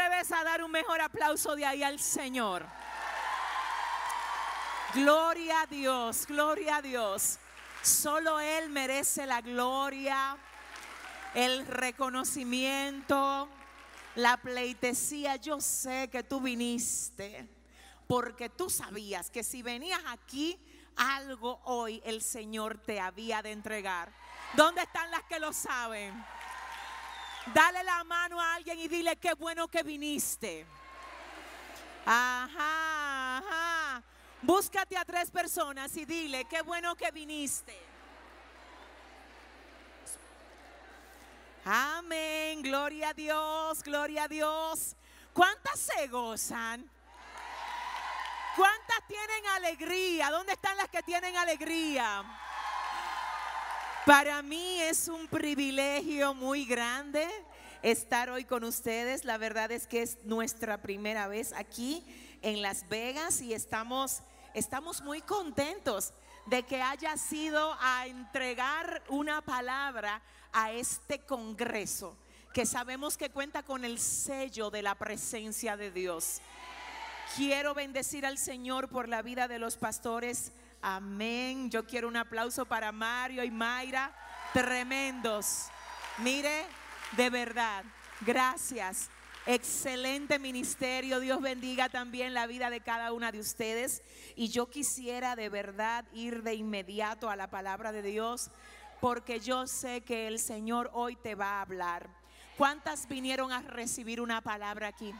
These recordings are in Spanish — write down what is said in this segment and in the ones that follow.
Atreves a dar un mejor aplauso de ahí al Señor? Gloria a Dios, gloria a Dios. Solo Él merece la gloria, el reconocimiento, la pleitesía. Yo sé que tú viniste porque tú sabías que si venías aquí, algo hoy el Señor te había de entregar. ¿Dónde están las que lo saben? Dale la mano a alguien y dile qué bueno que viniste. Ajá, ajá. Búscate a tres personas y dile qué bueno que viniste. Amén, gloria a Dios, gloria a Dios. ¿Cuántas se gozan? ¿Cuántas tienen alegría? ¿Dónde están las que tienen alegría? Para mí es un privilegio muy grande estar hoy con ustedes. La verdad es que es nuestra primera vez aquí en Las Vegas y estamos, estamos muy contentos de que haya sido a entregar una palabra a este Congreso, que sabemos que cuenta con el sello de la presencia de Dios. Quiero bendecir al Señor por la vida de los pastores. Amén. Yo quiero un aplauso para Mario y Mayra. Tremendos. Mire, de verdad, gracias. Excelente ministerio. Dios bendiga también la vida de cada una de ustedes. Y yo quisiera de verdad ir de inmediato a la palabra de Dios porque yo sé que el Señor hoy te va a hablar. ¿Cuántas vinieron a recibir una palabra aquí?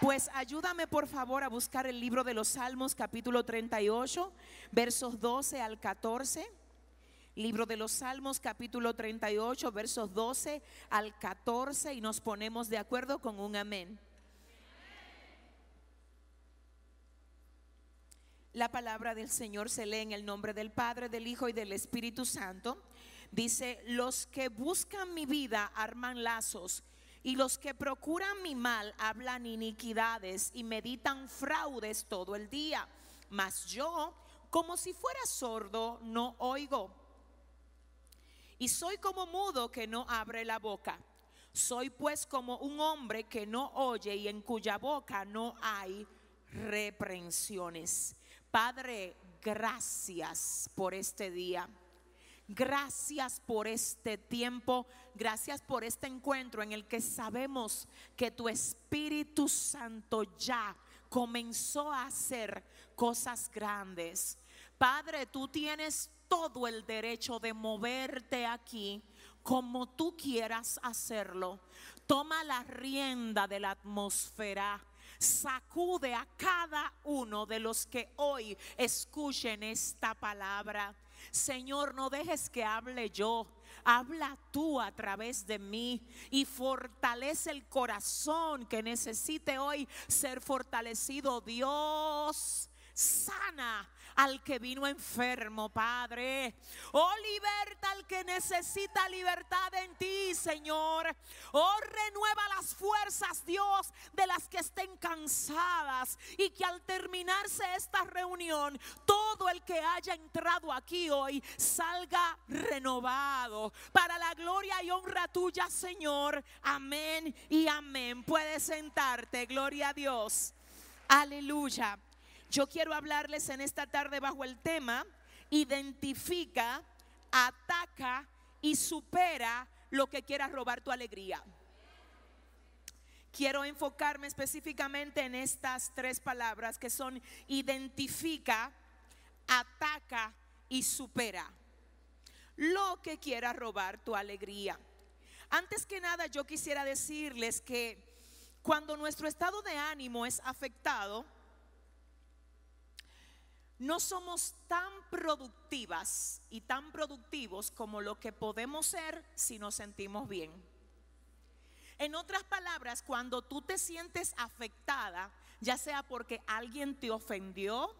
Pues ayúdame por favor a buscar el libro de los Salmos capítulo 38, versos 12 al 14. Libro de los Salmos capítulo 38, versos 12 al 14 y nos ponemos de acuerdo con un amén. La palabra del Señor se lee en el nombre del Padre, del Hijo y del Espíritu Santo. Dice, los que buscan mi vida arman lazos y los que procuran mi mal hablan iniquidades y meditan fraudes todo el día. Mas yo, como si fuera sordo, no oigo. Y soy como mudo que no abre la boca. Soy pues como un hombre que no oye y en cuya boca no hay reprensiones. Padre, gracias por este día. Gracias por este tiempo, gracias por este encuentro en el que sabemos que tu Espíritu Santo ya comenzó a hacer cosas grandes. Padre, tú tienes todo el derecho de moverte aquí como tú quieras hacerlo. Toma la rienda de la atmósfera sacude a cada uno de los que hoy escuchen esta palabra. Señor, no dejes que hable yo. Habla tú a través de mí y fortalece el corazón que necesite hoy ser fortalecido. Dios, sana al que vino enfermo, Padre. Oh, liberta al que necesita libertad en ti, Señor. Oh, renueva las fuerzas, Dios, de las que estén cansadas. Y que al terminarse esta reunión, todo el que haya entrado aquí hoy salga renovado. Para la gloria y honra tuya, Señor. Amén y amén. Puedes sentarte, gloria a Dios. Aleluya. Yo quiero hablarles en esta tarde bajo el tema, identifica, ataca y supera lo que quiera robar tu alegría. Quiero enfocarme específicamente en estas tres palabras que son identifica, ataca y supera. Lo que quiera robar tu alegría. Antes que nada yo quisiera decirles que cuando nuestro estado de ánimo es afectado, no somos tan productivas y tan productivos como lo que podemos ser si nos sentimos bien. En otras palabras, cuando tú te sientes afectada, ya sea porque alguien te ofendió,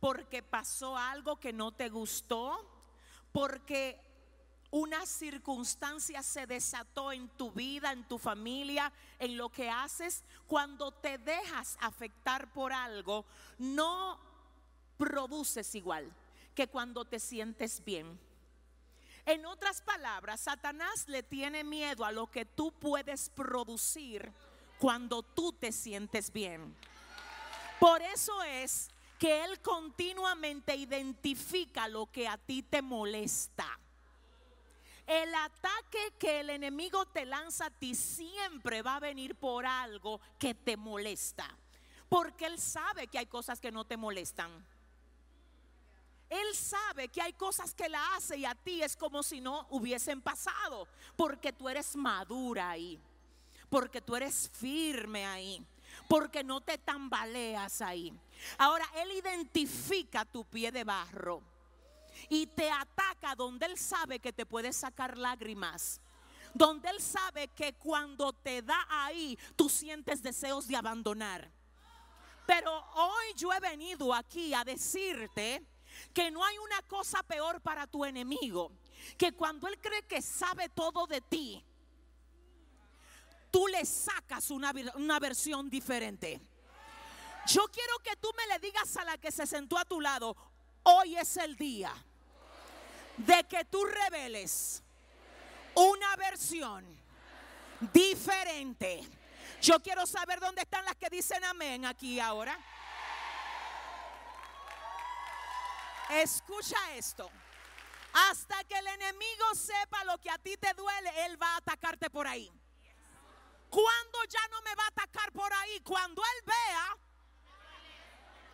porque pasó algo que no te gustó, porque una circunstancia se desató en tu vida, en tu familia, en lo que haces, cuando te dejas afectar por algo, no produces igual que cuando te sientes bien. En otras palabras, Satanás le tiene miedo a lo que tú puedes producir cuando tú te sientes bien. Por eso es que Él continuamente identifica lo que a ti te molesta. El ataque que el enemigo te lanza a ti siempre va a venir por algo que te molesta. Porque Él sabe que hay cosas que no te molestan. Él sabe que hay cosas que la hace y a ti es como si no hubiesen pasado, porque tú eres madura ahí, porque tú eres firme ahí, porque no te tambaleas ahí. Ahora, Él identifica tu pie de barro y te ataca donde Él sabe que te puede sacar lágrimas. Donde Él sabe que cuando te da ahí, tú sientes deseos de abandonar. Pero hoy yo he venido aquí a decirte que no hay una cosa peor para tu enemigo que cuando él cree que sabe todo de ti, tú le sacas una, una versión diferente. Yo quiero que tú me le digas a la que se sentó a tu lado, hoy es el día de que tú reveles una versión diferente. Yo quiero saber dónde están las que dicen amén aquí ahora. Escucha esto. Hasta que el enemigo sepa lo que a ti te duele, él va a atacarte por ahí. Cuando ya no me va a atacar por ahí? Cuando él vea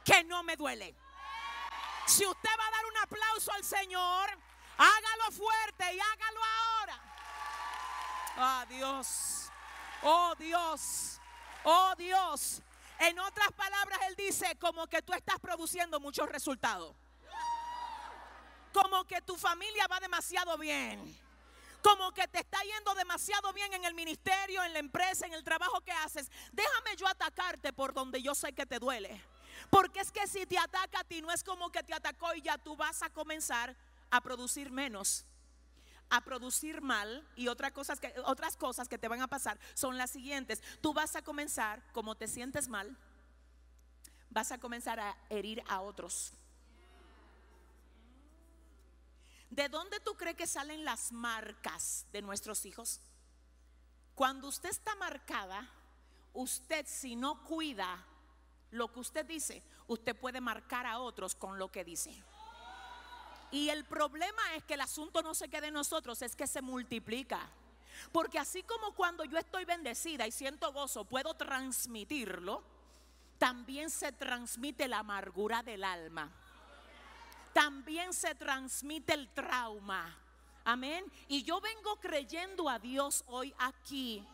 que no me duele. Si usted va a dar un aplauso al Señor, hágalo fuerte y hágalo ahora. Oh Dios, oh Dios, oh Dios. En otras palabras, Él dice como que tú estás produciendo muchos resultados como que tu familia va demasiado bien. Como que te está yendo demasiado bien en el ministerio, en la empresa, en el trabajo que haces. Déjame yo atacarte por donde yo sé que te duele. Porque es que si te ataca a ti, no es como que te atacó y ya tú vas a comenzar a producir menos, a producir mal. Y otras cosas que, otras cosas que te van a pasar son las siguientes. Tú vas a comenzar, como te sientes mal, vas a comenzar a herir a otros. ¿De dónde tú crees que salen las marcas de nuestros hijos? Cuando usted está marcada, usted si no cuida lo que usted dice, usted puede marcar a otros con lo que dice. Y el problema es que el asunto no se quede en nosotros, es que se multiplica. Porque así como cuando yo estoy bendecida y siento gozo, puedo transmitirlo, también se transmite la amargura del alma también se transmite el trauma. Amén. Y yo vengo creyendo a Dios hoy aquí.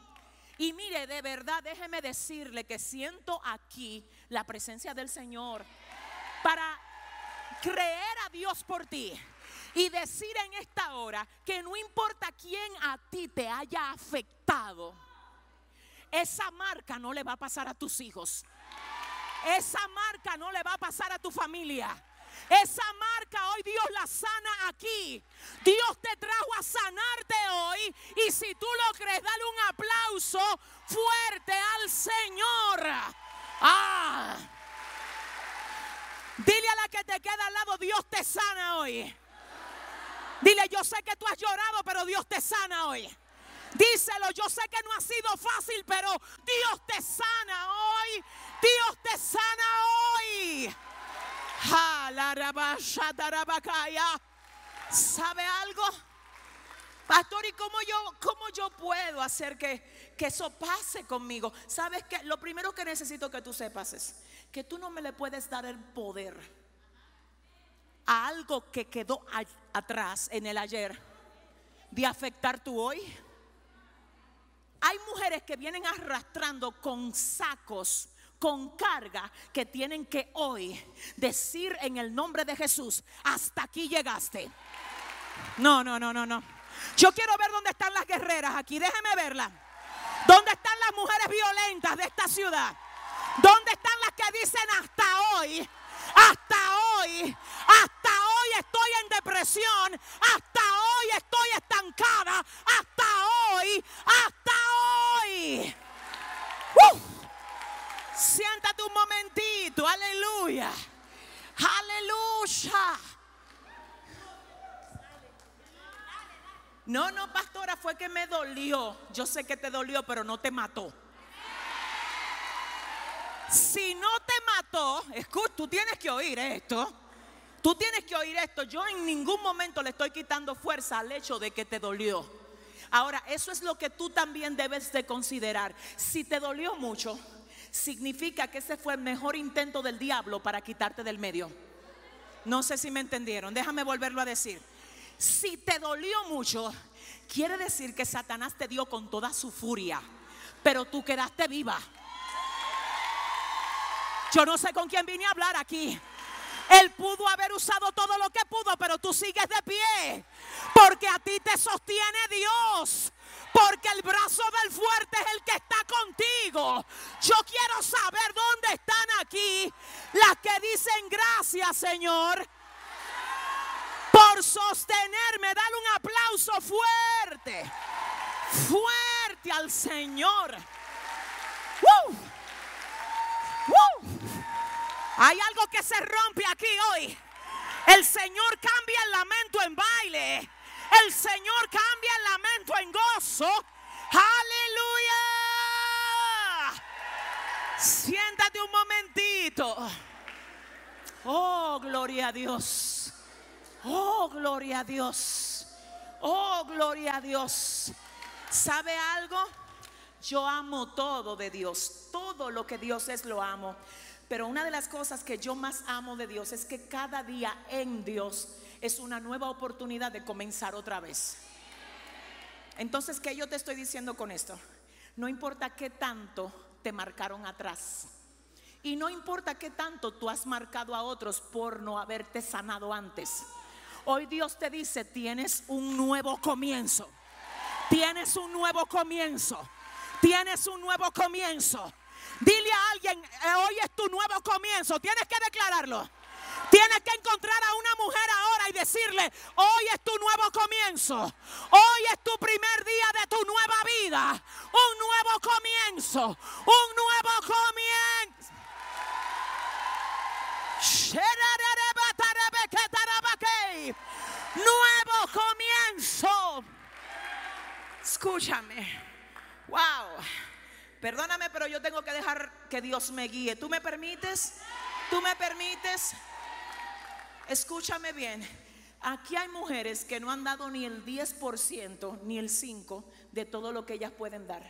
Y mire, de verdad, déjeme decirle que siento aquí la presencia del Señor para creer a Dios por ti y decir en esta hora que no importa quién a ti te haya afectado, esa marca no le va a pasar a tus hijos. Esa marca no le va a pasar a tu familia. Esa marca hoy Dios la sana aquí. Dios te trajo a sanarte hoy. Y si tú lo crees, dale un aplauso fuerte al Señor. Ah. Dile a la que te queda al lado, Dios te sana hoy. Dile, yo sé que tú has llorado, pero Dios te sana hoy. Díselo, yo sé que no ha sido fácil, pero Dios te sana hoy. Dios te sana hoy. ¿Sabe algo? Pastor, ¿y cómo yo, cómo yo puedo hacer que, que eso pase conmigo? ¿Sabes que Lo primero que necesito que tú sepas es que tú no me le puedes dar el poder a algo que quedó atrás en el ayer de afectar tu hoy. Hay mujeres que vienen arrastrando con sacos con carga que tienen que hoy decir en el nombre de Jesús, hasta aquí llegaste. No, no, no, no, no. Yo quiero ver dónde están las guerreras aquí, déjeme verlas. ¿Dónde están las mujeres violentas de esta ciudad? ¿Dónde están las que dicen hasta hoy? Hasta hoy, hasta hoy estoy en depresión, hasta hoy estoy estancada, hasta hoy, hasta hoy. Siéntate un momentito, aleluya, aleluya. No, no, pastora, fue que me dolió. Yo sé que te dolió, pero no te mató. Si no te mató, escucha, tú tienes que oír esto. Tú tienes que oír esto. Yo en ningún momento le estoy quitando fuerza al hecho de que te dolió. Ahora, eso es lo que tú también debes de considerar. Si te dolió mucho, significa que ese fue el mejor intento del diablo para quitarte del medio. No sé si me entendieron. Déjame volverlo a decir. Si te dolió mucho, quiere decir que Satanás te dio con toda su furia, pero tú quedaste viva. Yo no sé con quién vine a hablar aquí. Él pudo haber usado todo lo que pudo, pero tú sigues de pie. Porque a ti te sostiene Dios. Porque el brazo del fuerte es el que está contigo. Yo quiero saber dónde están aquí las que dicen gracias, Señor, por sostenerme. Dale un aplauso fuerte. Fuerte al Señor. Hay algo que se rompe aquí hoy. El Señor cambia el lamento en baile. El Señor cambia el lamento en gozo. Aleluya. Siéntate un momentito. Oh, gloria a Dios. Oh, gloria a Dios. Oh, gloria a Dios. ¿Sabe algo? Yo amo todo de Dios. Todo lo que Dios es lo amo. Pero una de las cosas que yo más amo de Dios es que cada día en Dios es una nueva oportunidad de comenzar otra vez. Entonces, ¿qué yo te estoy diciendo con esto? No importa qué tanto te marcaron atrás. Y no importa qué tanto tú has marcado a otros por no haberte sanado antes. Hoy Dios te dice, tienes un nuevo comienzo. Tienes un nuevo comienzo. Tienes un nuevo comienzo. Dile a alguien, eh, hoy es tu nuevo comienzo. Tienes que declararlo. Tienes que encontrar a una mujer ahora y decirle, hoy es tu nuevo comienzo. Hoy es tu primer día de tu nueva vida. Un nuevo comienzo. Un nuevo comienzo. Nuevo comienzo. Escúchame. Wow. Perdóname, pero yo tengo que dejar que Dios me guíe. ¿Tú me permites? ¿Tú me permites? Escúchame bien. Aquí hay mujeres que no han dado ni el 10% ni el 5% de todo lo que ellas pueden dar.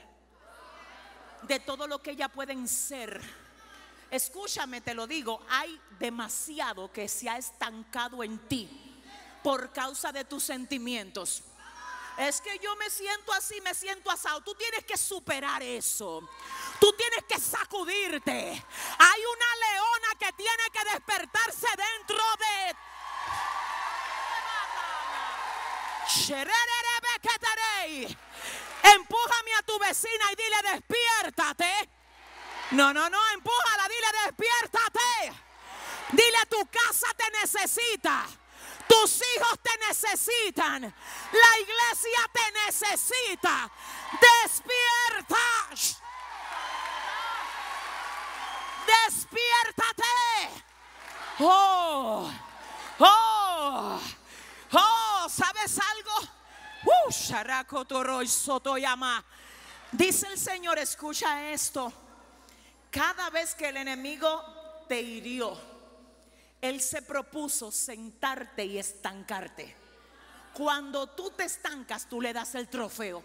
De todo lo que ellas pueden ser. Escúchame, te lo digo, hay demasiado que se ha estancado en ti por causa de tus sentimientos. Es que yo me siento así, me siento asado. Tú tienes que superar eso. Tú tienes que sacudirte. Hay una que tiene que despertarse dentro de Empújame a tu vecina y dile despiértate. No, no, no, empújala, dile despiértate. Dile tu casa te necesita. Tus hijos te necesitan. La iglesia te necesita. Despierta. Despiértate. Oh, oh, oh, ¿sabes algo? Uh, Dice el Señor, escucha esto. Cada vez que el enemigo te hirió, él se propuso sentarte y estancarte. Cuando tú te estancas, tú le das el trofeo.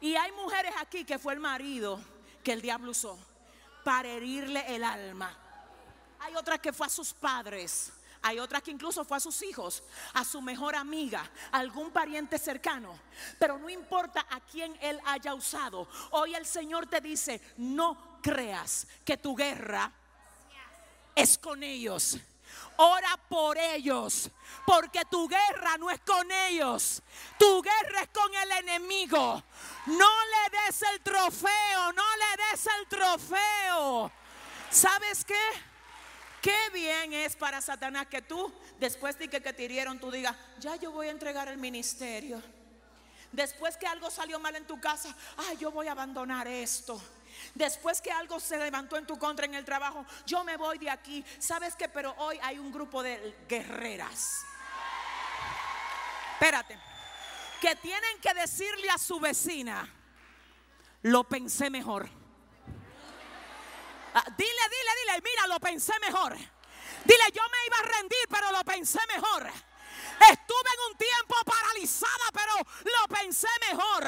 Y hay mujeres aquí que fue el marido que el diablo usó para herirle el alma. Hay otras que fue a sus padres, Hay otras que incluso fue a sus hijos, a su mejor amiga, a algún pariente cercano. Pero no importa a quién Él haya usado. Hoy el Señor te dice, no creas que tu guerra es con ellos. Ora por ellos, porque tu guerra no es con ellos, tu guerra es con el enemigo. No le des el trofeo, no le des el trofeo. ¿Sabes qué? Qué bien es para Satanás que tú, después de que, te hirieron, tú digas, ya yo voy a entregar el ministerio. Después que algo salió mal en tu casa, ay, yo voy a abandonar esto. Después que algo se levantó en tu contra en el trabajo, yo me voy de aquí. ¿Sabes qué? Pero hoy hay un grupo de guerreras. Espérate. Que tienen que decirle a su vecina, lo pensé mejor. Ah, dile, dile, dile, mira, lo pensé mejor. Dile, yo me iba a rendir, pero lo pensé mejor. Estuve en un tiempo paralizada, pero lo pensé mejor.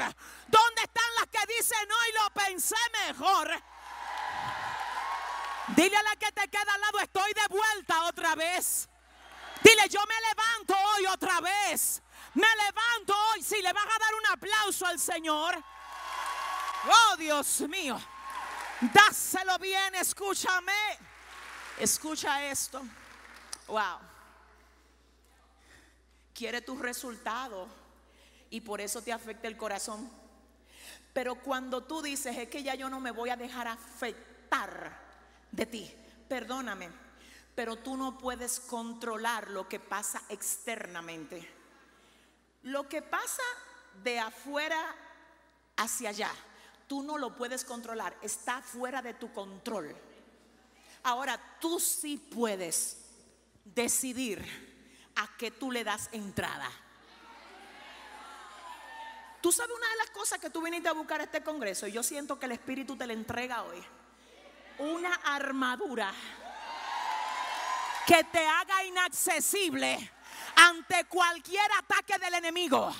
¿Dónde están las que dicen hoy lo pensé mejor? Dile a la que te queda al lado, estoy de vuelta otra vez. Dile, yo me levanto hoy otra vez. Me levanto hoy. Si le vas a dar un aplauso al Señor. Oh, Dios mío. Dáselo bien, escúchame. Escucha esto. Wow. Quiere tu resultado y por eso te afecta el corazón. Pero cuando tú dices, es que ya yo no me voy a dejar afectar de ti, perdóname, pero tú no puedes controlar lo que pasa externamente. Lo que pasa de afuera hacia allá tú no lo puedes controlar, está fuera de tu control. Ahora, tú sí puedes decidir a qué tú le das entrada. Tú sabes una de las cosas que tú viniste a buscar a este congreso y yo siento que el Espíritu te la entrega hoy. Una armadura que te haga inaccesible ante cualquier ataque del enemigo.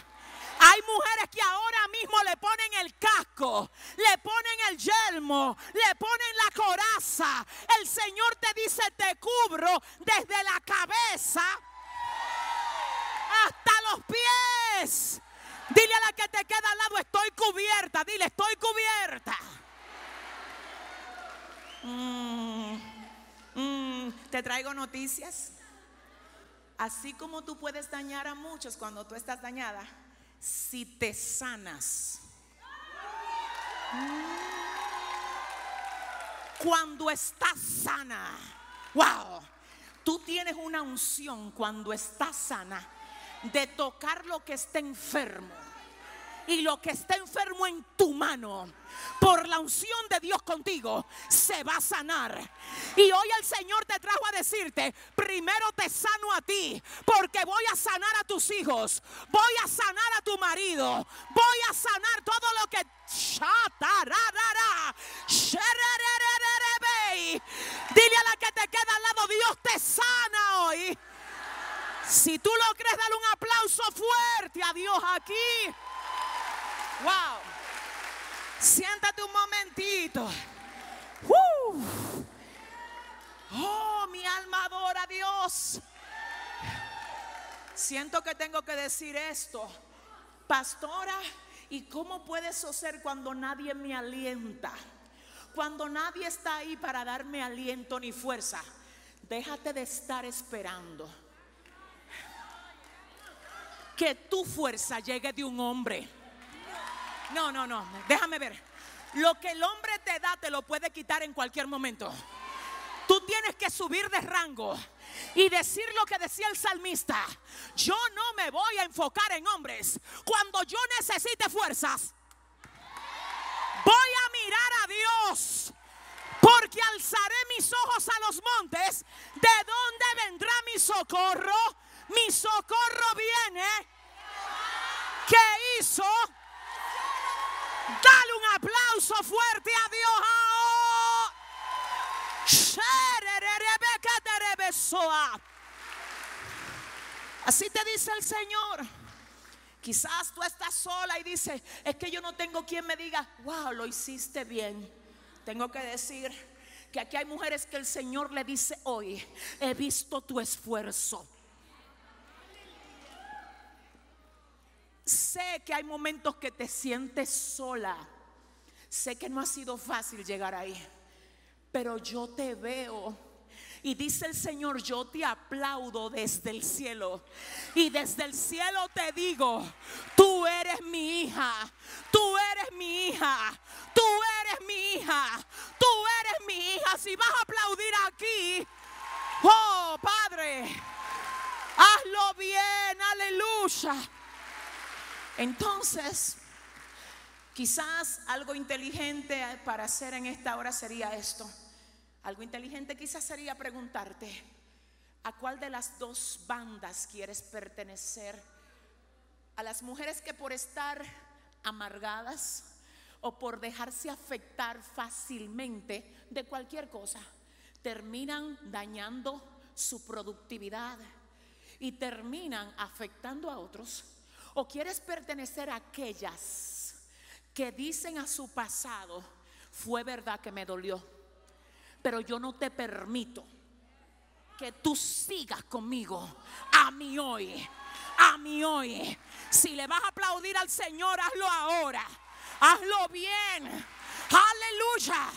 Hay mujeres que ahora mismo le ponen el casco, le ponen el yelmo, le ponen la coraza. El Señor te dice, te cubro desde la cabeza pies. Dile a la que te queda al lado, estoy cubierta. Dile, estoy cubierta. Mm, mm, te traigo noticias. Así como tú puedes dañar a muchos cuando tú estás dañada si te sanas. Cuando estás sana, wow, tú tienes una unción cuando estás sana de tocar lo que está enfermo y lo que está enfermo en tu mano, por la unción de Dios contigo, se va a sanar. Y hoy el Señor te trajo a decirte, primero te sano a ti, porque voy a sanar a tus hijos, voy a sanar a tu marido, voy a sanar todo lo que... Dile a la que te queda al lado, Dios te sana hoy. Si tú lo crees, dale un aplauso fuerte a Dios aquí. Wow. Siéntate un momentito. Oh, mi alma adora a Dios. Siento que tengo que decir esto. Pastora, ¿y cómo puede eso ser cuando nadie me alienta? Cuando nadie está ahí para darme aliento ni fuerza. Déjate de estar esperando que tu fuerza llegue de un hombre. No, no, no. Déjame ver. Lo que el hombre te da te lo puede quitar en cualquier momento. Tú tienes que subir de rango y decir lo que decía el salmista. Yo no me voy a enfocar en hombres. Cuando yo necesite fuerzas, voy a mirar a Dios. Porque alzaré mis ojos a los montes. ¿De dónde vendrá mi socorro? Mi socorro viene. ¿Qué hizo? Dale un aplauso fuerte a Dios. Así te dice el Señor. Quizás tú estás sola y dices, es que yo no tengo quien me diga, wow, lo hiciste bien. Tengo que decir que aquí hay mujeres que el Señor le dice hoy, he visto tu esfuerzo. Sé que hay momentos que te sientes sola. Sé que no ha sido fácil llegar ahí, pero yo te veo y dice el Señor, yo te aplaudo desde el cielo. Y desde el cielo te digo, tú eres mi hija, tú eres mi hija, tú eres mi hija, tú eres mi hija. Si vas a aplaudir aquí, oh Padre, hazlo bien, aleluya. Entonces, quizás algo inteligente para hacer en esta hora sería esto. Algo inteligente quizás sería preguntarte, ¿a cuál de las dos bandas quieres pertenecer? ¿A las mujeres que por estar amargadas o por dejarse afectar fácilmente de cualquier cosa, terminan dañando su productividad y terminan afectando a otros? ¿O quieres pertenecer a aquellas que dicen a su pasado, fue verdad que me dolió? pero yo no te permito que tú sigas conmigo a mí hoy, a mí hoy. Si le vas a aplaudir al Señor, hazlo ahora, hazlo bien. Aleluya,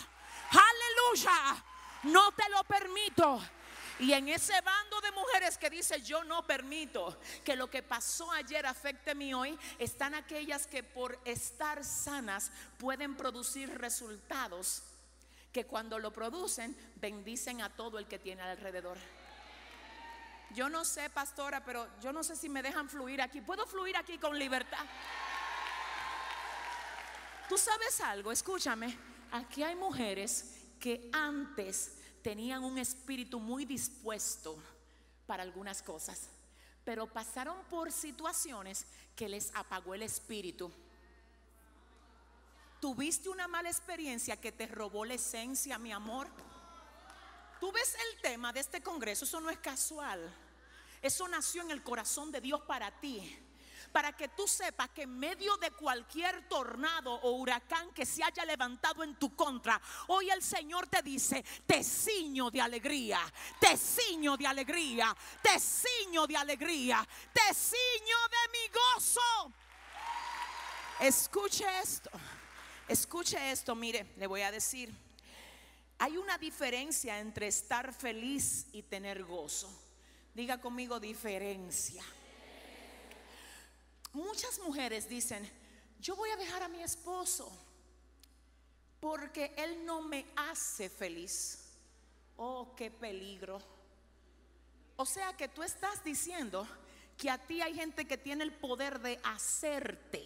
aleluya. No te lo permito. Y en ese bando de mujeres que dice yo no permito que lo que pasó ayer afecte mi hoy, están aquellas que por estar sanas pueden producir resultados que cuando lo producen bendicen a todo el que tiene alrededor. Yo no sé, pastora, pero yo no sé si me dejan fluir aquí. ¿Puedo fluir aquí con libertad? Tú sabes algo, escúchame. Aquí hay mujeres que antes tenían un espíritu muy dispuesto para algunas cosas, pero pasaron por situaciones que les apagó el espíritu tuviste una mala experiencia que te robó la esencia, mi amor. Tú ves el tema de este congreso, eso no es casual. Eso nació en el corazón de Dios para ti. Para que tú sepas que en medio de cualquier tornado o huracán que se haya levantado en tu contra, hoy el Señor te dice, te ciño de alegría, te ciño de alegría, te ciño de alegría, te ciño de mi gozo. Escuche esto. Escuche esto, mire, le voy a decir. Hay una diferencia entre estar feliz y tener gozo. Diga conmigo diferencia. Muchas mujeres dicen, yo voy a dejar a mi esposo porque él no me hace feliz. Oh, qué peligro. O sea que tú estás diciendo que a ti hay gente que tiene el poder de hacerte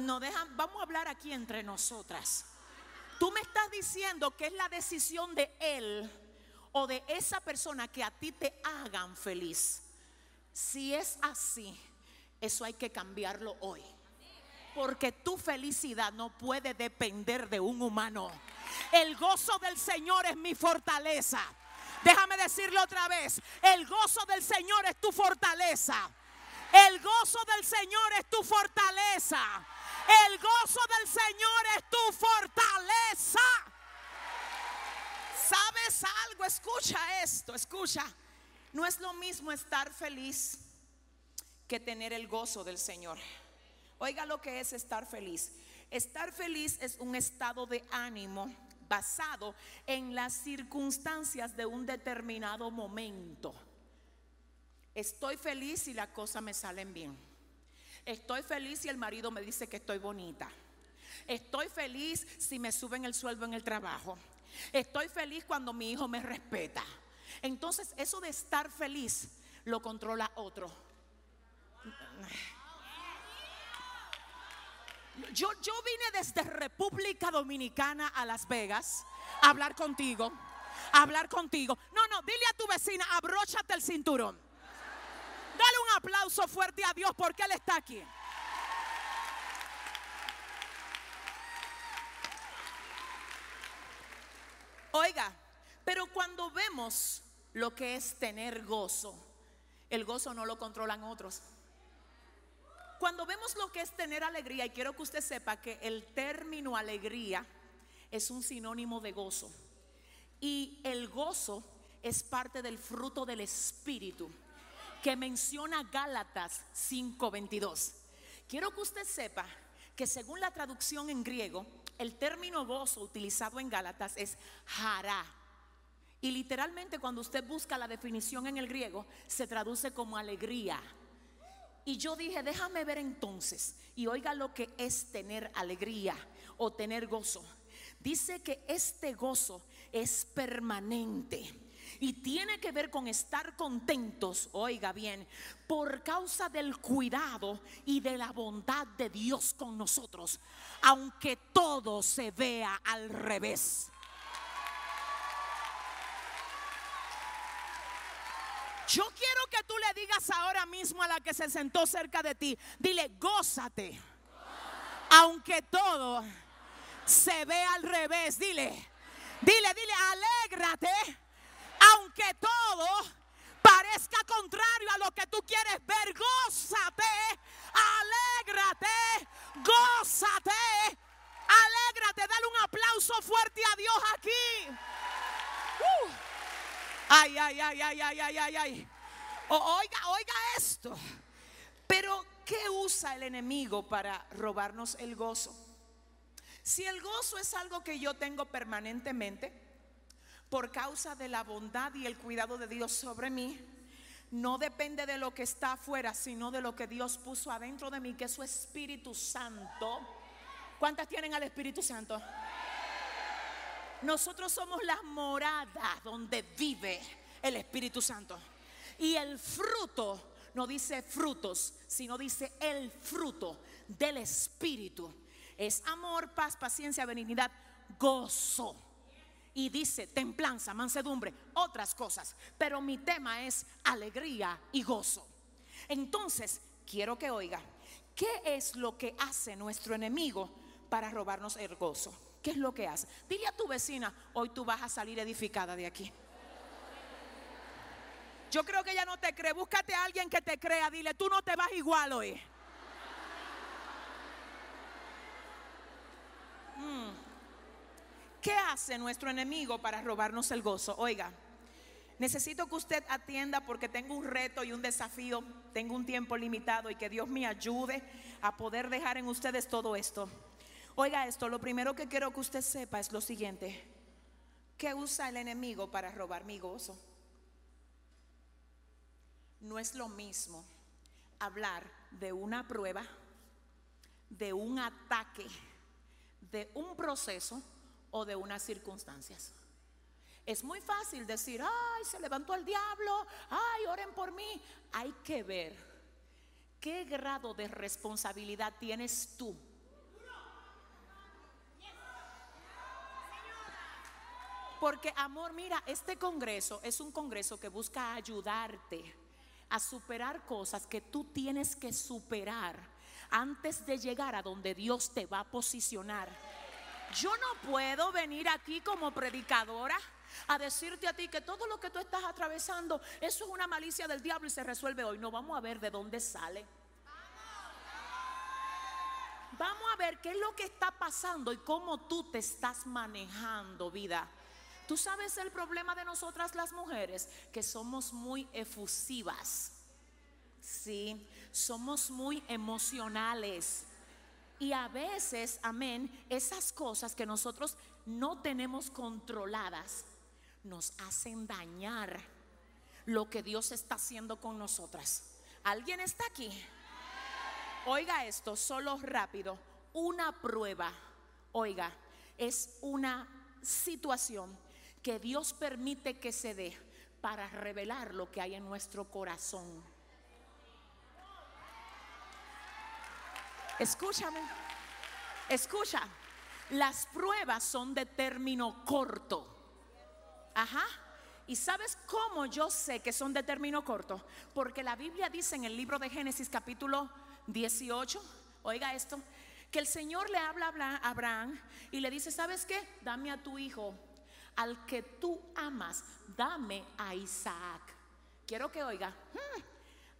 no dejan, vamos a hablar aquí entre nosotras. Tú me estás diciendo que es la decisión de él o de esa persona que a ti te hagan feliz. Si es así, eso hay que cambiarlo hoy. Porque tu felicidad no puede depender de un humano. El gozo del Señor es mi fortaleza. Déjame decirlo otra vez. El gozo del Señor es tu fortaleza. El gozo del Señor es tu fortaleza. El gozo del Señor es tu fortaleza. ¿Sabes algo? Escucha esto, escucha. No es lo mismo estar feliz que tener el gozo del Señor. Oiga lo que es estar feliz. Estar feliz es un estado de ánimo basado en las circunstancias de un determinado momento. Estoy feliz y las cosas me salen bien. Estoy feliz si el marido me dice que estoy bonita. Estoy feliz si me suben el sueldo en el trabajo. Estoy feliz cuando mi hijo me respeta. Entonces, eso de estar feliz lo controla otro. Yo, yo vine desde República Dominicana a Las Vegas a hablar contigo. A hablar contigo. No, no, dile a tu vecina, abróchate el cinturón. Dale un aplauso fuerte a Dios porque Él está aquí. Oiga, pero cuando vemos lo que es tener gozo, el gozo no lo controlan otros. cuando vemos lo que es tener alegría, y quiero que usted sepa que el término alegría es un sinónimo de gozo. Y el gozo es parte del fruto del Espíritu que menciona Gálatas 5:22. Quiero que usted sepa que según la traducción en griego, el término gozo utilizado en Gálatas es hará. Y literalmente cuando usted busca la definición en el griego, se traduce como alegría. Y yo dije, déjame ver entonces y oiga lo que es tener alegría o tener gozo. Dice que este gozo es permanente y tiene que ver con estar contentos, oiga bien, por causa del cuidado y de la bondad de Dios con nosotros, aunque todo se vea al revés. Yo quiero que tú le digas ahora mismo a la que se sentó cerca de ti, dile, gózate, aunque todo se vea al revés, dile, dile, dile, alégrate aunque todo parezca contrario a lo que tú quieres ver, gózate, alégrate, gózate, alégrate, dale un aplauso fuerte a Dios aquí. Uh. Ay, ay, ay, ay, ay, ay, ay, ay. oiga, oiga esto. Pero, ¿qué usa el enemigo para robarnos el gozo? Si el gozo es algo que yo tengo permanentemente, por causa de la bondad y el cuidado de Dios sobre mí, no depende de lo que está afuera, sino de lo que Dios puso adentro de mí, que es su Espíritu Santo. ¿Cuántas tienen al Espíritu Santo? Nosotros somos la morada donde vive el Espíritu Santo. Y el fruto no dice frutos, sino dice el fruto del Espíritu. Es amor, paz, paciencia, benignidad, gozo y dice templanza, mansedumbre, otras cosas. Pero mi tema es alegría y gozo. Entonces, quiero que oiga, ¿qué es lo que hace nuestro enemigo para robarnos el gozo? ¿Qué es lo que hace? Dile a tu vecina, hoy tú vas a salir edificada de aquí. Yo creo que ella no te cree. Búscate a alguien que te crea. Dile, tú no te vas igual hoy. Mm. ¿Qué hace nuestro enemigo para robarnos el gozo? Oiga, necesito que usted atienda porque tengo un reto y un desafío, tengo un tiempo limitado y que Dios me ayude a poder dejar en ustedes todo esto. Oiga esto, lo primero que quiero que usted sepa es lo siguiente. ¿Qué usa el enemigo para robar mi gozo? No es lo mismo hablar de una prueba, de un ataque, de un proceso o de unas circunstancias. Es muy fácil decir, ay, se levantó el diablo, ay, oren por mí. Hay que ver qué grado de responsabilidad tienes tú. Porque, amor, mira, este congreso es un congreso que busca ayudarte a superar cosas que tú tienes que superar antes de llegar a donde Dios te va a posicionar. Yo no puedo venir aquí como predicadora a decirte a ti que todo lo que tú estás atravesando, eso es una malicia del diablo y se resuelve hoy. No, vamos a ver de dónde sale. Vamos a ver qué es lo que está pasando y cómo tú te estás manejando, vida. Tú sabes el problema de nosotras las mujeres, que somos muy efusivas. Sí, somos muy emocionales. Y a veces, amén, esas cosas que nosotros no tenemos controladas nos hacen dañar lo que Dios está haciendo con nosotras. ¿Alguien está aquí? Oiga esto, solo rápido. Una prueba, oiga, es una situación que Dios permite que se dé para revelar lo que hay en nuestro corazón. Escúchame, escucha, las pruebas son de término corto. Ajá. ¿Y sabes cómo yo sé que son de término corto? Porque la Biblia dice en el libro de Génesis capítulo 18, oiga esto, que el Señor le habla a Abraham y le dice, ¿sabes qué? Dame a tu hijo, al que tú amas, dame a Isaac. Quiero que oiga, hmm,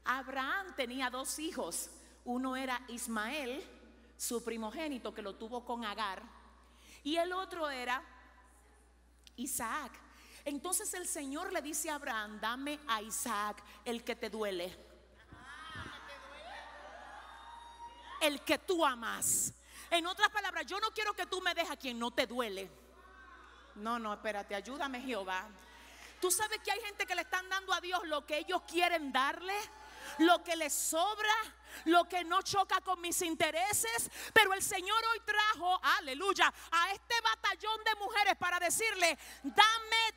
Abraham tenía dos hijos, Uno era Ismael, su primogénito que lo tuvo con Agar, y el otro era Isaac. Entonces el Señor le dice a Abraham, dame a Isaac el que te duele. El que tú amas. En otras palabras, yo no quiero que tú me dejes a quien no te duele. No, no, espérate, ayúdame Jehová. Tú sabes que hay gente que le están dando a Dios lo que ellos quieren darle lo que les sobra, lo que no choca con mis intereses. Pero el Señor hoy trajo, aleluya, a este batallón de mujeres para decirle, dame,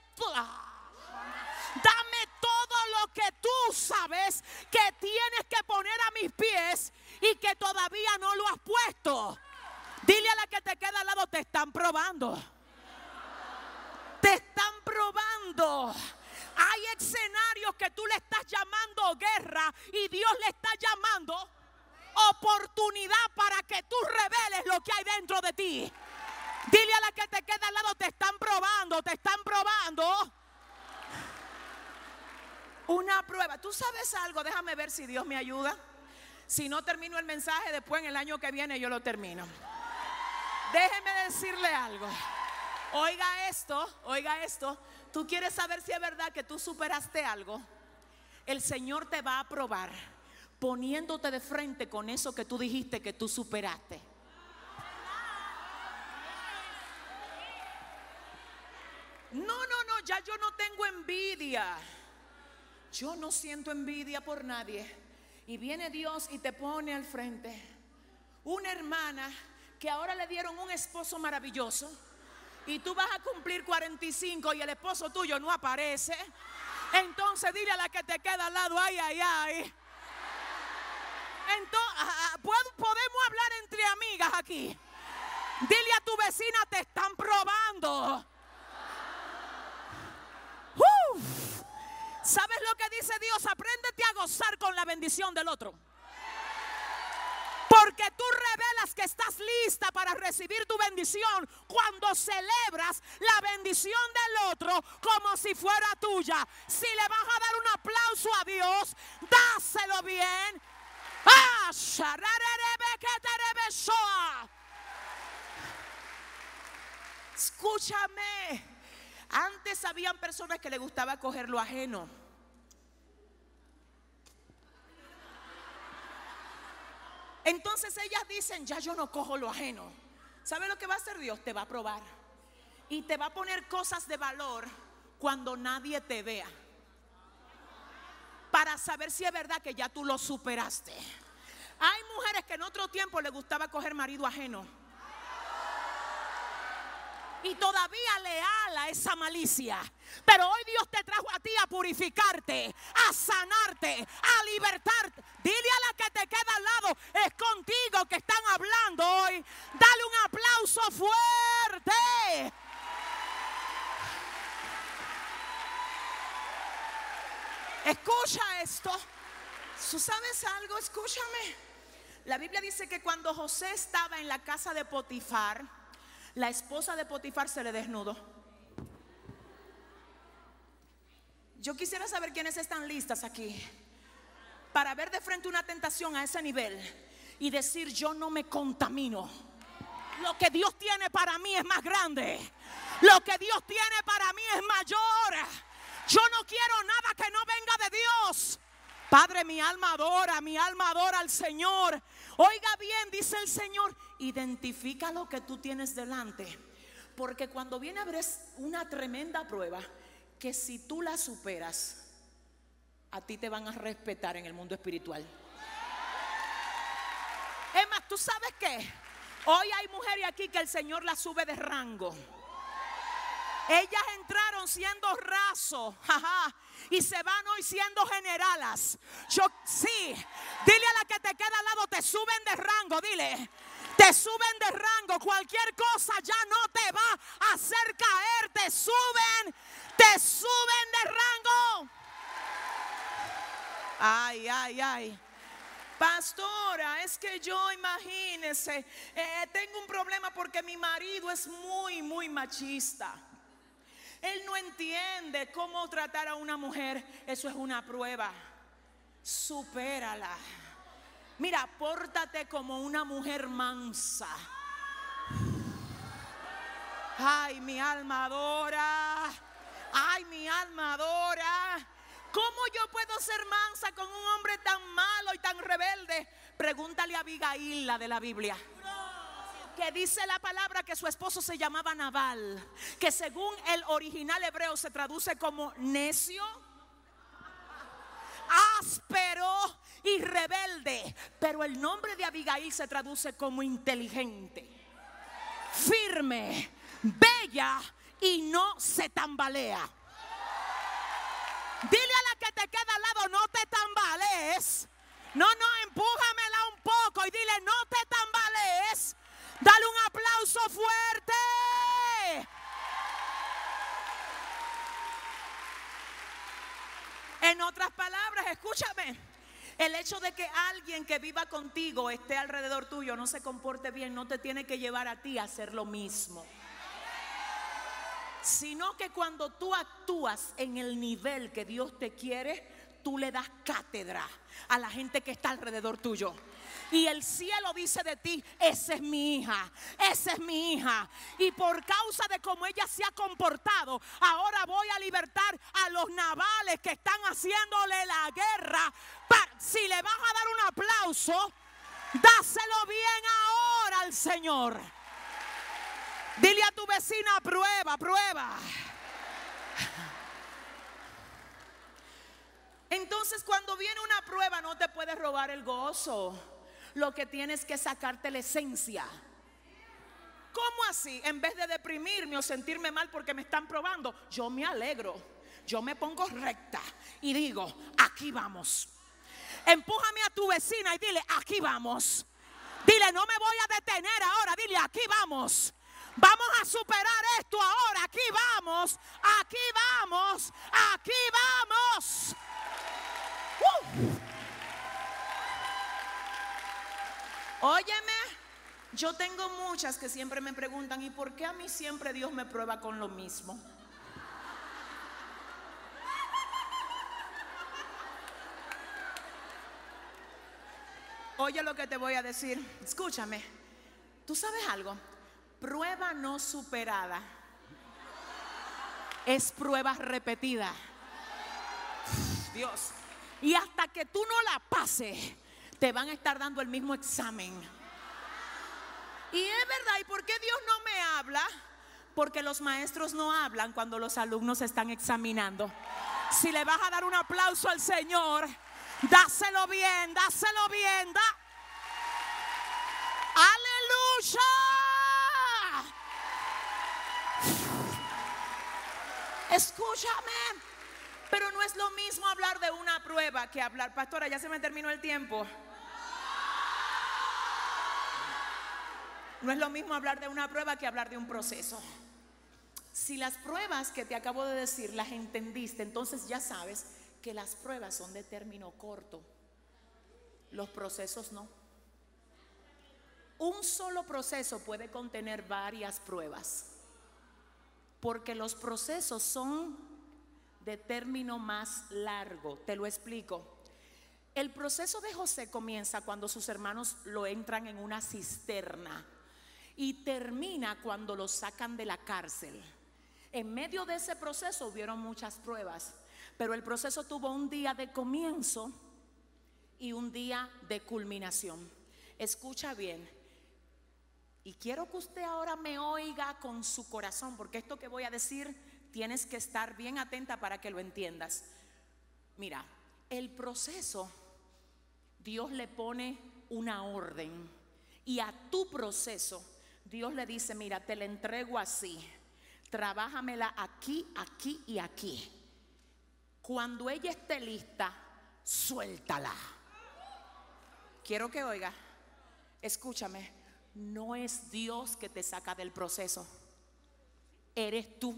dame todo lo que tú sabes que tienes que poner a mis pies y que todavía no lo has puesto. Dile a la que te queda al lado, te están probando. Te están probando. Hay escenarios que tú le estás llamando guerra y Dios le está llamando oportunidad para que tú reveles lo que hay dentro de ti. Dile a la que te queda al lado, te están probando, te están probando. Una prueba. ¿Tú sabes algo? Déjame ver si Dios me ayuda. Si no termino el mensaje, después en el año que viene yo lo termino. Déjeme decirle algo. Oiga esto, oiga esto. Tú quieres saber si es verdad que tú superaste algo. El Señor te va a probar poniéndote de frente con eso que tú dijiste que tú superaste. No, no, no, ya yo no tengo envidia. Yo no siento envidia por nadie. Y viene Dios y te pone al frente. Una hermana que ahora le dieron un esposo maravilloso y tú vas a cumplir 45 y el esposo tuyo no aparece, entonces dile a la que te queda al lado, ay, ay, ay. Entonces, ah, ah, podemos hablar entre amigas aquí. Dile a tu vecina, te están probando. ¿Sabes lo que dice Dios? Apréndete a gozar con la bendición del otro. Porque tú revelas que estás lista para recibir tu bendición cuando celebras la bendición del otro como si fuera tuya. Si le vas a dar un aplauso a Dios, dáselo bien. Ah, Escúchame. Antes habían personas que le gustaba coger lo ajeno. Entonces ellas dicen, ya yo no cojo lo ajeno. ¿Sabe lo que va a hacer Dios? Te va a probar. Y te va a poner cosas de valor cuando nadie te vea. Para saber si es verdad que ya tú lo superaste. Hay mujeres que en otro tiempo le gustaba coger marido ajeno y todavía leal a esa malicia. Pero hoy Dios te trajo a ti a purificarte, a sanarte, a libertarte. Dile a la que te queda al lado, es contigo que están hablando hoy. Dale un aplauso fuerte. Escucha esto. ¿Tú sabes algo? Escúchame. La Biblia dice que cuando José estaba en la casa de Potifar, la esposa de Potifar se le desnudó. Yo quisiera saber quiénes están listas aquí para ver de frente una tentación a ese nivel y decir yo no me contamino. Lo que Dios tiene para mí es más grande. Lo que Dios tiene para mí es mayor. Yo no quiero nada que no venga de Dios. Padre, mi alma adora, mi alma adora al Señor. Oiga bien, dice el Señor, identifica lo que tú tienes delante. Porque cuando viene a una tremenda prueba, que si tú la superas, a ti te van a respetar en el mundo espiritual. Es más, ¿tú sabes qué? Hoy hay mujeres aquí que el Señor la sube de rango. Ellas entraron siendo rasos, y se van hoy siendo generalas. Yo sí, dile a la que te queda al lado, te suben de rango, dile. Te suben de rango, cualquier cosa ya no te va a hacer caer, te suben, te suben de rango. Ay, ay, ay. Pastora, es que yo imagínese, eh, tengo un problema porque mi marido es muy, muy machista. Él no entiende cómo tratar a una mujer. Eso es una prueba. Supérala. Mira, pórtate como una mujer mansa. Ay, mi alma adora. Ay, mi alma adora. ¿Cómo yo puedo ser mansa con un hombre tan malo y tan rebelde? Pregúntale a Abigail, la de la Biblia. Que dice la palabra que su esposo se llamaba Naval, que según el original hebreo se traduce como necio, áspero y rebelde. Pero el nombre de Abigail se traduce como inteligente, firme, bella y no se tambalea. Dile a la que te queda al lado, no te tambalees. No, no, empújamela un poco y dile, no te tambalees. Dale un aplauso fuerte. En otras palabras, escúchame. El hecho de que alguien que viva contigo esté alrededor tuyo, no se comporte bien, no te tiene que llevar a ti a hacer lo mismo. Sino que cuando tú actúas en el nivel que Dios te quiere, tú le das cátedra a la gente que está alrededor tuyo. Y el cielo dice de ti, esa es mi hija, esa es mi hija. Y por causa de cómo ella se ha comportado, ahora voy a libertar a los navales que están haciéndole la guerra. si le vas a dar un aplauso, dáselo bien ahora al Señor. Dile a tu vecina, prueba, prueba. Entonces cuando viene una prueba no te puedes robar el gozo lo que tienes que sacarte la esencia. ¿Cómo así? En vez de deprimirme o sentirme mal porque me están probando, yo me alegro. Yo me pongo recta y digo, aquí vamos. Empújame a tu vecina y dile, aquí vamos. Dile, no me voy a detener ahora. Dile, aquí vamos. Vamos a superar esto ahora. Aquí vamos. Aquí vamos. Aquí vamos. Uh. Óyeme, yo tengo muchas que siempre me preguntan, ¿y por qué a mí siempre Dios me prueba con lo mismo? Oye lo que te voy a decir, escúchame, ¿tú sabes algo? Prueba no superada es prueba repetida. Dios. Y hasta que tú no la pases, te van a estar dando el mismo examen. Y es verdad, ¿y por qué Dios no me habla? Porque los maestros no hablan cuando los alumnos están examinando. Si le vas a dar un aplauso al Señor, dáselo bien, dáselo bien, da. Aleluya. Escúchame. Pero no es lo mismo hablar de una prueba que hablar. Pastora, ya se me terminó el tiempo. No es lo mismo hablar de una prueba que hablar de un proceso. Si las pruebas que te acabo de decir las entendiste, entonces ya sabes que las pruebas son de término corto. Los procesos no. Un solo proceso puede contener varias pruebas. Porque los procesos son de término más largo. Te lo explico. El proceso de José comienza cuando sus hermanos lo entran en una cisterna y termina cuando lo sacan de la cárcel. En medio de ese proceso hubieron muchas pruebas, pero el proceso tuvo un día de comienzo y un día de culminación. Escucha bien. Y quiero que usted ahora me oiga con su corazón, porque esto que voy a decir tienes que estar bien atenta para que lo entiendas. Mira, el proceso, Dios le pone una orden y a tu proceso Dios le dice, mira, te la entrego así. Trabájamela aquí, aquí y aquí. Cuando ella esté lista, suéltala. Quiero que oiga, escúchame, no es Dios que te saca del proceso, eres tú.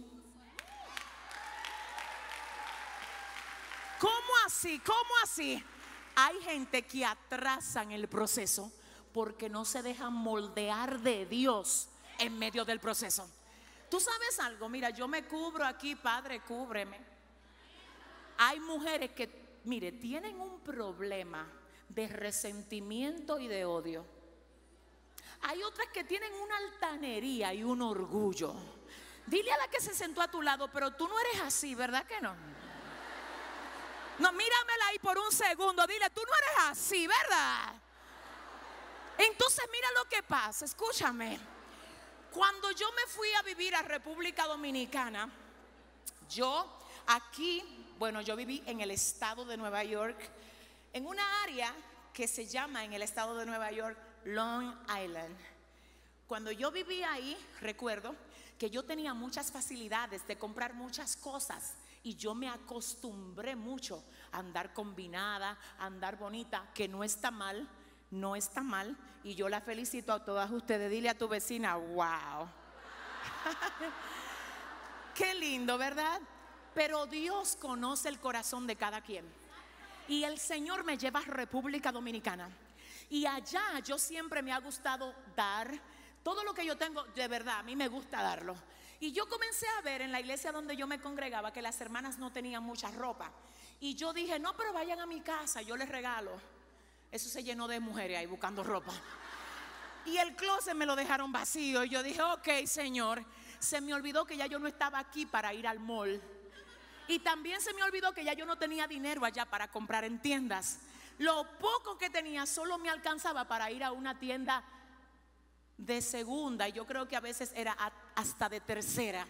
¿Cómo así? ¿Cómo así? Hay gente que atrasan el proceso porque no se dejan moldear de Dios en medio del proceso. Tú sabes algo, mira, yo me cubro aquí, Padre, cúbreme. Hay mujeres que, mire, tienen un problema, de resentimiento y de odio. Hay otras que tienen una altanería y un orgullo. Dile a la que se sentó a tu lado, pero tú no eres así, ¿verdad que no? No, míramela ahí por un segundo. Dile, tú no eres así, ¿verdad? Entonces mira lo que pasa, escúchame. Cuando yo me fui a vivir a República Dominicana, yo aquí, bueno, yo viví en el estado de Nueva York, en una área que se llama en el estado de Nueva York Long Island. Cuando yo vivía ahí, recuerdo que yo tenía muchas facilidades de comprar muchas cosas y yo me acostumbré mucho a andar combinada, a andar bonita, que no está mal, no está mal. Y yo la felicito a todas ustedes. Dile a tu vecina, wow. Qué lindo, ¿verdad? Pero Dios conoce el corazón de cada quien. Y el Señor me lleva a República Dominicana. Y allá yo siempre me ha gustado dar todo lo que yo tengo, de verdad, a mí me gusta darlo. Y yo comencé a ver en la iglesia donde yo me congregaba que las hermanas no tenían mucha ropa. Y yo dije, no, pero vayan a mi casa, yo les regalo. Eso se llenó de mujeres ahí buscando ropa. Y el closet me lo dejaron vacío. Y yo dije, ok, Señor, se me olvidó que ya yo no estaba aquí para ir al mall. Y también se me olvidó que ya yo no tenía dinero allá para comprar en tiendas. Lo poco que tenía solo me alcanzaba para ir a una tienda de segunda. Y yo creo que a veces era hasta de tercera.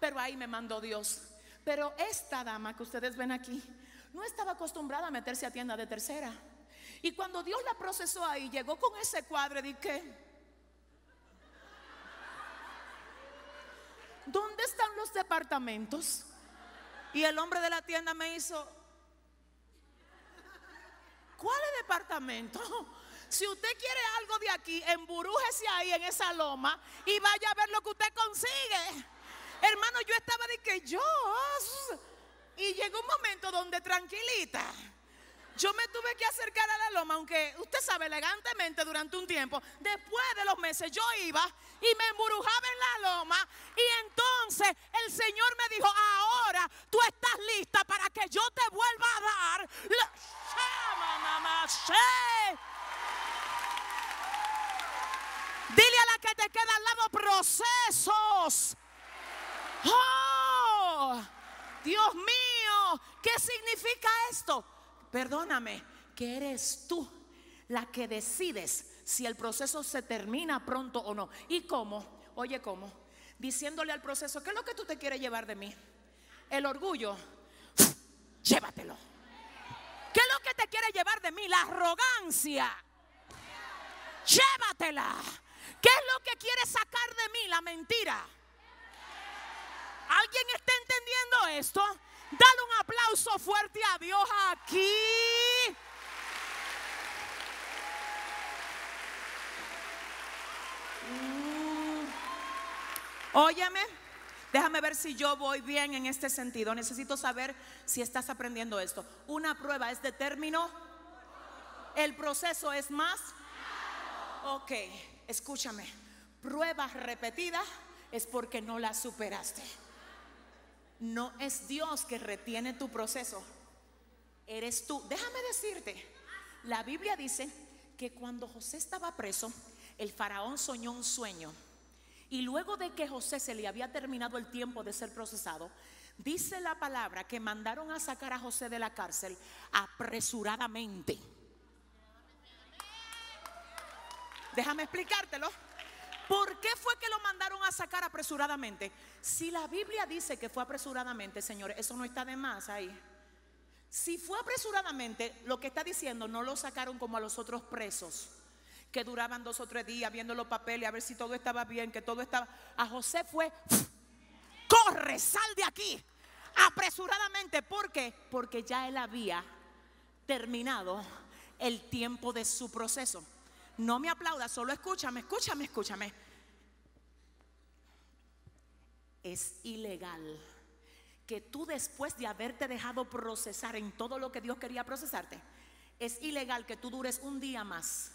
Pero ahí me mandó Dios. Pero esta dama que ustedes ven aquí no estaba acostumbrada a meterse a tienda de tercera. Y cuando Dios la procesó ahí, llegó con ese cuadro y dije, ¿dónde están los departamentos? Y el hombre de la tienda me hizo, ¿cuál departamento? Si usted quiere algo de aquí, emburújese ahí en esa loma y vaya a ver lo que usted consigue. Hermano, yo estaba de que yo. Y llegó un momento donde tranquilita. Yo me tuve que acercar a la loma, aunque usted sabe, elegantemente durante un tiempo. Después de los meses yo iba y me emburujaba en la loma. Y entonces el Señor me dijo, ahora tú estás lista para que yo te vuelva a dar. La... Dile a la que te queda al lado procesos. Oh, Dios mío, ¿qué significa esto? Perdóname, que eres tú la que decides si el proceso se termina pronto o no. ¿Y cómo? Oye, ¿cómo? Diciéndole al proceso, ¿qué es lo que tú te quieres llevar de mí? El orgullo, llévatelo. ¿Qué es lo que te quiere llevar de mí? La arrogancia. Llévatela. ¿Qué es lo que quiere sacar de mí? La mentira. ¿Alguien está entendiendo esto? Dale un aplauso fuerte a Dios aquí. Mm. Óyeme, déjame ver si yo voy bien en este sentido. Necesito saber si estás aprendiendo esto. Una prueba es de término. El proceso es más. Ok, escúchame. Prueba repetida es porque no la superaste. No es Dios que retiene tu proceso. Eres tú. Déjame decirte, la Biblia dice que cuando José estaba preso, el faraón soñó un sueño. Y luego de que José se le había terminado el tiempo de ser procesado, dice la palabra que mandaron a sacar a José de la cárcel apresuradamente. Déjame explicártelo. ¿Por qué fue que lo mandaron a sacar apresuradamente? Si la Biblia dice que fue apresuradamente, señores, eso no está de más ahí. Si fue apresuradamente, lo que está diciendo no lo sacaron como a los otros presos que duraban dos o tres días viendo los papeles a ver si todo estaba bien, que todo estaba. A José fue, corre, sal de aquí, apresuradamente. ¿Por qué? Porque ya él había terminado el tiempo de su proceso. No me aplauda, solo escúchame, escúchame, escúchame. Es ilegal que tú después de haberte dejado procesar en todo lo que Dios quería procesarte, es ilegal que tú dures un día más.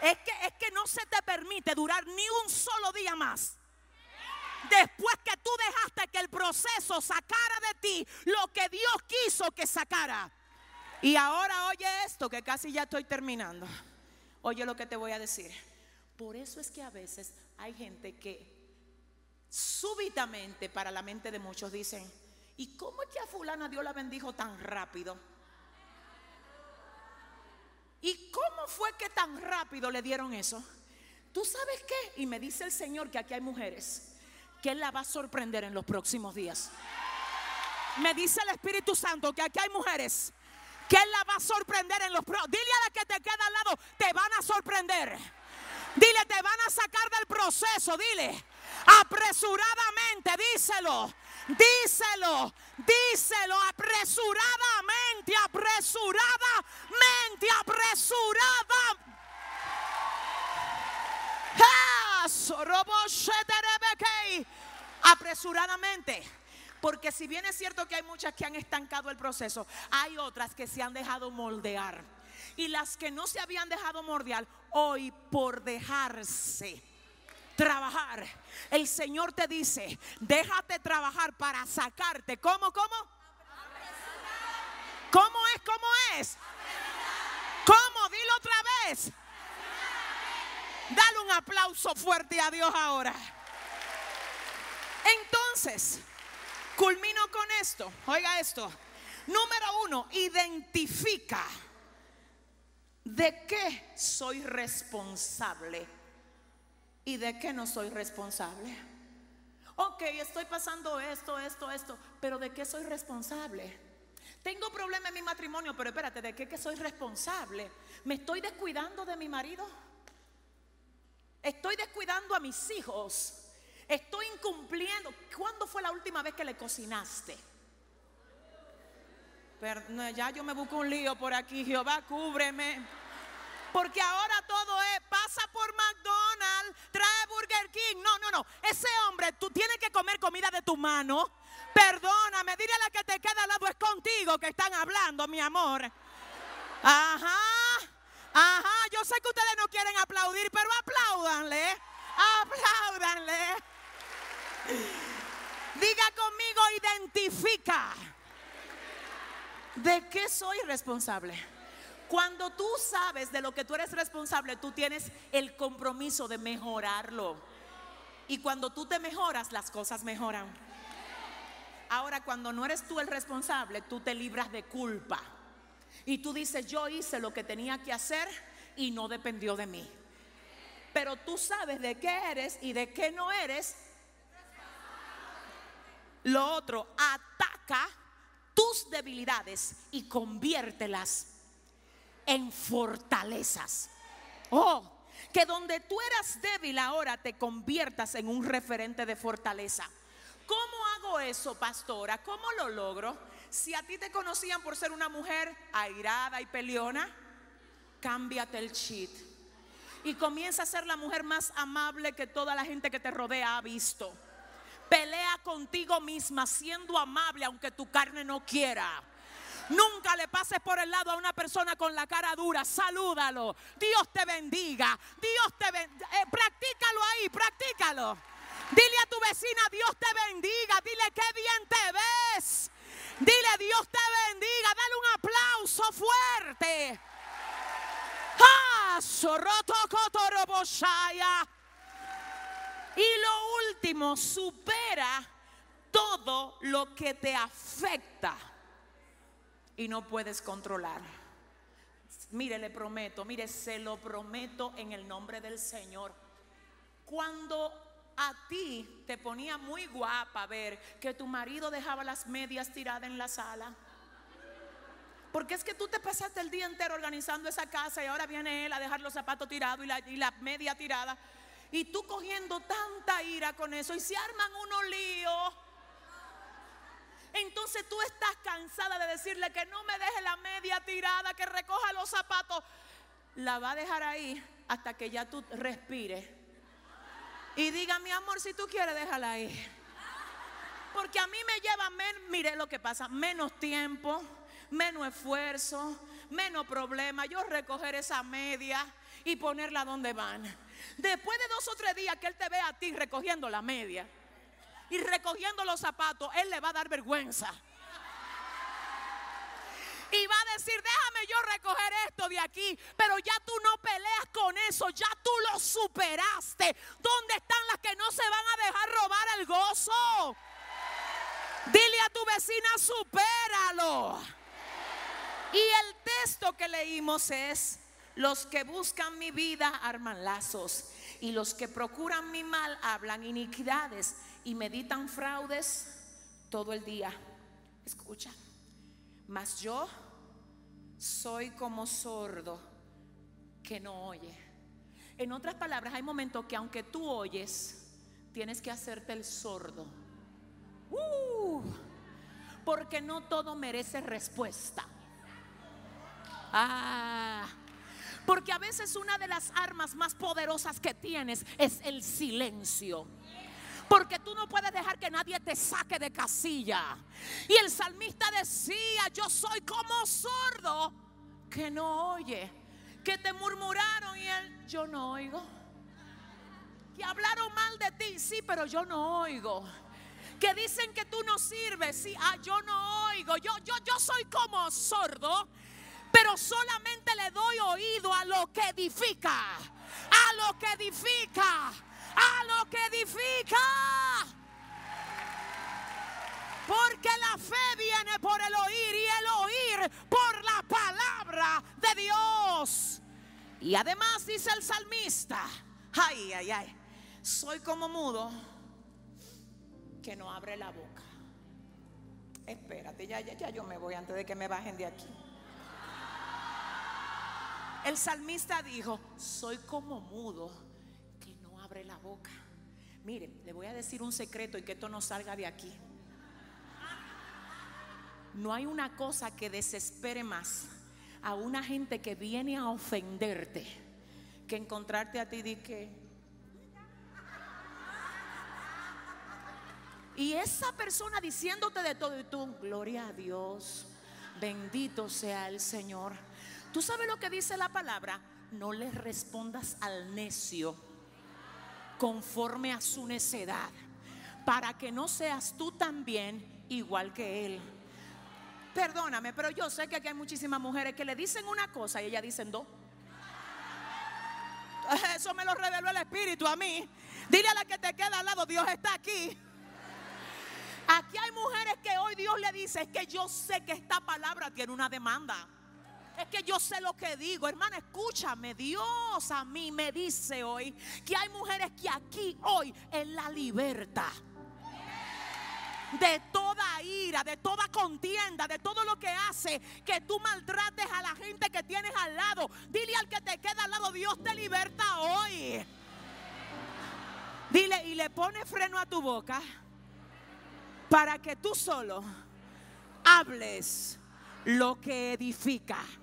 Es que, es que no se te permite durar ni un solo día más. después que tú dejaste que el proceso sacara de ti lo que Dios quiso que sacara. Y ahora oye esto, que casi ya estoy terminando. Oye lo que te voy a decir. Por eso es que a veces hay gente que súbitamente para la mente de muchos dicen, ¿y cómo es que a fulana Dios la bendijo tan rápido? ¿Y cómo fue que tan rápido le dieron eso? ¿Tú sabes qué? Y me dice el Señor que aquí hay mujeres que Él la va a sorprender en los próximos días. Me dice el Espíritu Santo que aquí hay mujeres que Él la va a sorprender en los próximos. Dile a la que te queda al lado, te van a sorprender. Dile, te van a sacar del proceso. Dile, apresuradamente, díselo. Díselo, díselo apresuradamente, apresuradamente, apresurada. Apresuradamente. Porque si bien es cierto que hay muchas que han estancado el proceso, hay otras que se han dejado moldear. Y las que no se habían dejado moldear, hoy por dejarse trabajar, el Señor te dice, déjate trabajar para sacarte. ¿Cómo, cómo? ¿Cómo es? ¿Cómo es? ¿Cómo? Dilo otra vez. Dale un aplauso fuerte a Dios ahora. Entonces, culmino con esto. Oiga esto. Número uno, identifica de qué soy responsable y de qué no soy responsable. Ok, estoy pasando esto, esto, esto, pero ¿de qué soy responsable? Tengo problema en mi matrimonio, pero espérate, ¿de qué que soy responsable? ¿Me estoy descuidando de mi marido? Estoy descuidando a mis hijos. Estoy incumpliendo. ¿Cuándo fue la última vez que le cocinaste? Ya yo me busco un lío por aquí. Jehová, cúbreme. Porque ahora todo es, pasa por McDonald's, trae Burger King. No, no, no. Ese hombre, tú tienes que comer comida de tu mano. Perdóname, dile a la que te queda al lado, es contigo que están hablando, mi amor. Ajá. Ajá, yo sé que ustedes no quieren aplaudir, pero apláudanle. Apláudanle. Diga conmigo, identifica. ¿De qué soy responsable? Cuando tú sabes de lo que tú eres responsable, tú tienes el compromiso de mejorarlo. Y cuando tú te mejoras, las cosas mejoran. Ahora, cuando no eres tú el responsable, tú te libras de culpa. Y tú dices, yo hice lo que tenía que hacer y no dependió de mí. Pero tú sabes de qué eres y de qué no eres. Lo otro, ataca tus debilidades y conviértelas en fortalezas. Oh, que donde tú eras débil ahora te conviertas en un referente de fortaleza. ¿Cómo hago eso, pastora? ¿Cómo lo logro? Si a ti te conocían por ser una mujer airada y peleona, cámbiate el cheat. Y comienza a ser la mujer más amable que toda la gente que te rodea ha visto. Pelea contigo misma siendo amable aunque tu carne no quiera. Nunca le pases por el lado a una persona con la cara dura. Salúdalo. Dios te bendiga. Dios te bendiga. Eh, practícalo ahí, practícalo. Dile a tu vecina, Dios te bendiga. Dile qué bien te ves. Dile, Dios te bendiga. Dale un aplauso fuerte. ¡Ah! Y lo último, supera todo lo que te afecta y no puedes controlar. Mire, le prometo, mire, se lo prometo en el nombre del Señor. Cuando a ti te ponía muy guapa ver que tu marido dejaba las medias tiradas en la sala. Porque es que tú te pasaste el día entero organizando esa casa y ahora viene él a dejar los zapatos tirados y la, y la media tirada. Y tú cogiendo tanta ira con eso y se arman unos líos. Entonces tú estás cansada de decirle que no me deje la media tirada, que recoja los zapatos. La va a dejar ahí hasta que ya tú respires y diga, mi amor, si tú quieres, déjala ahí. Porque a mí me lleva, mire lo que pasa, menos tiempo, menos esfuerzo, menos problema. Yo recoger esa media y ponerla donde van. Después de dos o tres días que él te ve a ti recogiendo la media, y recogiendo los zapatos, él le va a dar vergüenza. Y va a decir, déjame yo recoger esto de aquí. Pero ya tú no peleas con eso, ya tú lo superaste. ¿Dónde están las que no se van a dejar robar el gozo? Dile a tu vecina, supéralo. Y el texto que leímos es, los que buscan mi vida arman lazos y los que procuran mi mal hablan iniquidades y meditan fraudes todo el día. Escucha, mas yo soy como sordo que no oye. En otras palabras, hay momentos que aunque tú oyes, tienes que hacerte el sordo. Uh, porque no todo merece respuesta. Ah, porque a veces una de las armas más poderosas que tienes es el silencio. Porque tú no puedes dejar que nadie te saque de casilla. Y el salmista decía, yo soy como sordo que no oye. Que te murmuraron y él, yo no oigo. Que hablaron mal de ti, sí, pero yo no oigo. Que dicen que tú no sirves, sí, ah, yo no oigo. Yo, yo, yo soy como sordo pero solamente le doy oído a lo que edifica, a lo que edifica, a lo que edifica. Porque la fe viene por el oír y el oír por la palabra de Dios. Y además dice el salmista, ay, ay, ay, soy como mudo que no abre la boca. Espérate, ya, ya, ya yo me voy antes de que me bajen de aquí. El salmista dijo, soy como mudo que no abre la boca. Miren, le voy a decir un secreto y que esto no salga de aquí. No hay una cosa que desespere más a una gente que viene a ofenderte que encontrarte a ti y que y esa persona diciéndote de todo y tú, gloria a Dios, bendito sea el Señor. ¿Tú sabes lo que dice la palabra? No le respondas al necio conforme a su necedad, para que no seas tú también igual que él. Perdóname, pero yo sé que aquí hay muchísimas mujeres que le dicen una cosa y ellas dicen dos. Eso me lo reveló el Espíritu a mí. Dile a la que te queda al lado, Dios está aquí. Aquí hay mujeres que hoy Dios le dice, es que yo sé que esta palabra tiene una demanda. Es que yo sé lo que digo, hermana, escúchame. Dios a mí me dice hoy que hay mujeres que aquí hoy en la libertad de toda ira, de toda contienda, de todo lo que hace que tú maltrates a la gente que tienes al lado. Dile al que te queda al lado, Dios te liberta hoy. Dile y le pone freno a tu boca para que tú solo hables lo que edifica.